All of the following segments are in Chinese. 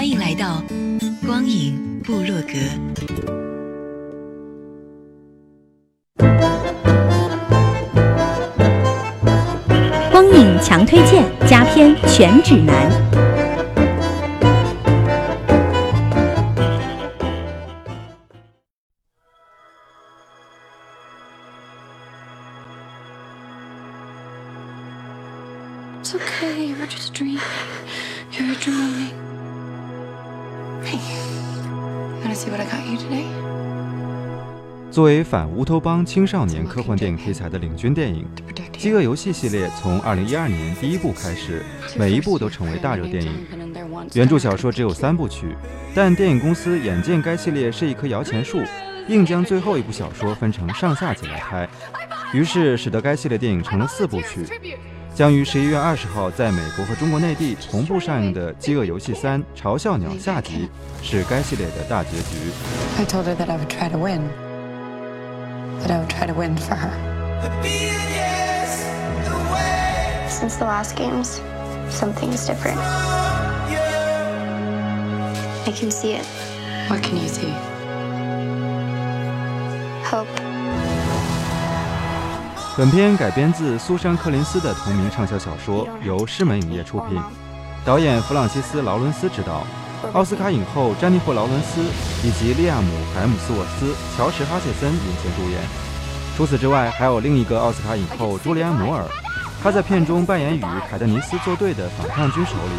欢迎来到光影部落格。光影强推荐佳片全指南。It's okay, you're just dreaming. You're dreaming. 作为反乌托邦青少年科幻电影题材的领军电影，《饥饿游戏》系列从2012年第一部开始，每一部都成为大热电影。原著小说只有三部曲，但电影公司眼见该系列是一棵摇钱树，硬将最后一部小说分成上下集来拍，于是使得该系列电影成了四部曲。将于十一月二十号在美国和中国内地同步上映的《饥饿游戏三：嘲笑鸟》下集，是该系列的大结局 i。that I would try to win for her. Since the last games, something's different. I can see it. What can you see? 本片改编自苏珊·柯林斯的同名畅销小说，由狮门影业出品，导演弗朗西斯·劳伦斯执导，奥斯卡影后詹妮弗·劳伦斯以及利亚姆·海姆斯沃斯、乔什·哈切森领衔主演。除此之外，还有另一个奥斯卡影后朱莉安·摩尔，她在片中扮演与凯特尼斯作对的反抗军首领。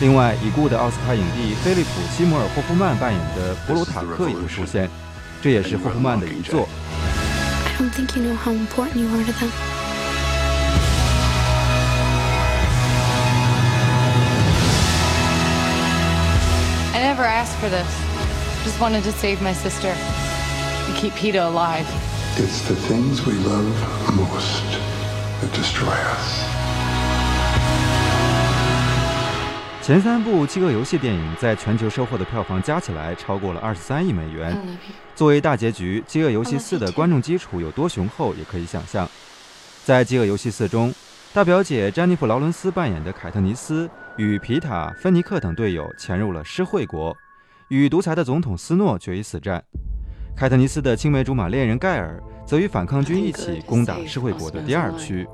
另外，已故的奥斯卡影帝菲利普·西摩尔·霍夫曼扮演的普鲁塔克也会出现，这也是霍夫曼的遗作。I don't think you know how important you are to them. I never asked for this. Just wanted to save my sister and keep Peter alive. It's the things we love most that destroy us. 前三部饥饿游戏电影在全球收获的票房加起来超过了二十三亿美元。作为大结局，《饥饿游戏四》的观众基础有多雄厚，也可以想象。在《饥饿游戏四》中，大表姐詹妮弗·劳伦斯扮演的凯特尼斯。与皮塔、芬尼克等队友潜入了施惠国，与独裁的总统斯诺决一死战。凯特尼斯的青梅竹马恋人盖尔则与反抗军一起攻打施惠国的第二区。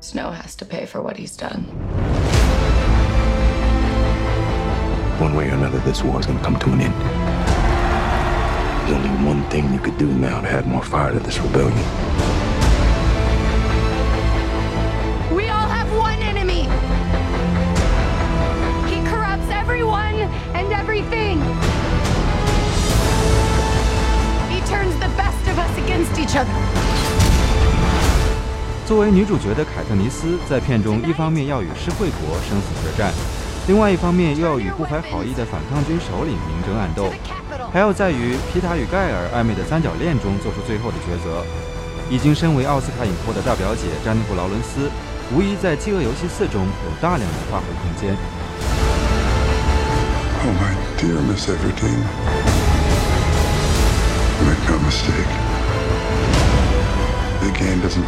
Snow has to pay for what he's done. One way or another, this war is going to come to an end. There's only one thing you could do now to add more fire to this rebellion. 作为女主角的凯特尼斯，在片中一方面要与施惠国生死决战，另外一方面又要与不怀好意的反抗军首领明争暗斗。还要在与皮塔与盖尔暧昧的三角恋中做出最后的抉择。已经身为奥斯卡影后的大表姐詹妮弗·劳伦斯，无疑在《饥饿游戏四》中有大量的发挥空间。Oh my dear Miss Everdeen, make no mistake, the game doesn't.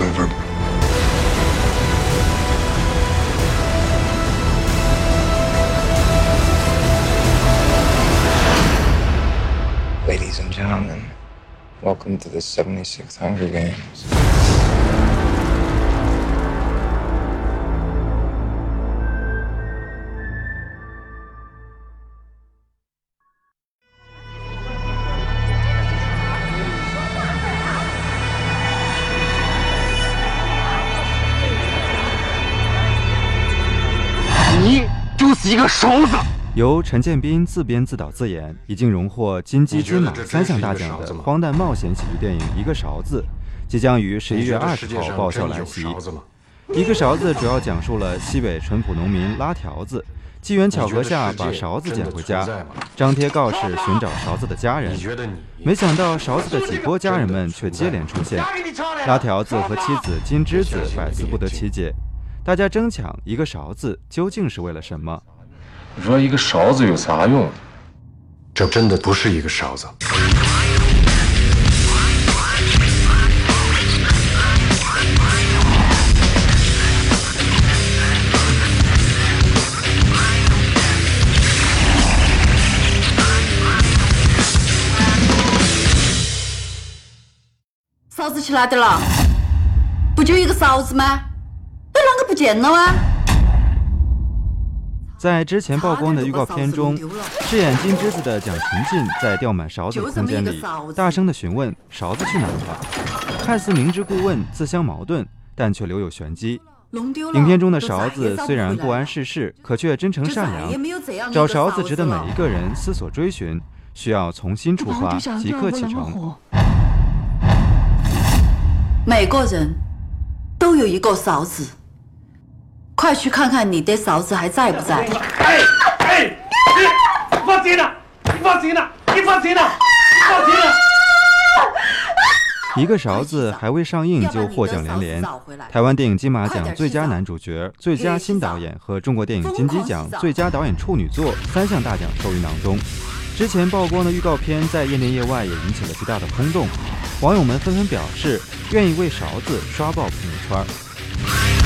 Ladies and gentlemen, welcome to the 76th Hunger Games. 一个勺子。由陈建斌自编自导自演，已经荣获金鸡金马三项大奖的荒诞冒险喜剧电影《一个勺子》，即将于十一月二十号爆笑来袭。一个勺子主要讲述了西北淳朴农民拉条子，机缘巧合下把勺子捡回家，张贴告示寻找勺子的家人。没想到勺子的几波家人们却接连出现，拉条子和妻子金枝子百思不得其解。大家争抢一个勺子究竟是为了什么？你说一个勺子有啥用？这真的不是一个勺子。勺子去哪点了？不就一个勺子吗？不见了啊？在之前曝光的预告片中，饰演金枝子的蒋勤勤在吊满勺子的空间里，大声的询问：“勺子去哪了？”看似明知故问，自相矛盾，但却留有玄机。影片中的勺子虽然不谙世事，可却真诚善良。找勺子值得每一个人思索追寻，需要从新出发，即刻启程。每个人都有一个勺子，快去看看你的勺子还在不在？哎哎，你放心了，你放心了，你放心了，你放心了。一个勺子还未上映就获奖连连，台湾电影金马奖最佳男主角、最佳新导演和中国电影金鸡奖最佳导演处女作三项大奖授予囊中。之前曝光的预告片在业内业外也引起了巨大的轰动。网友们纷纷表示，愿意为勺子刷爆朋友圈。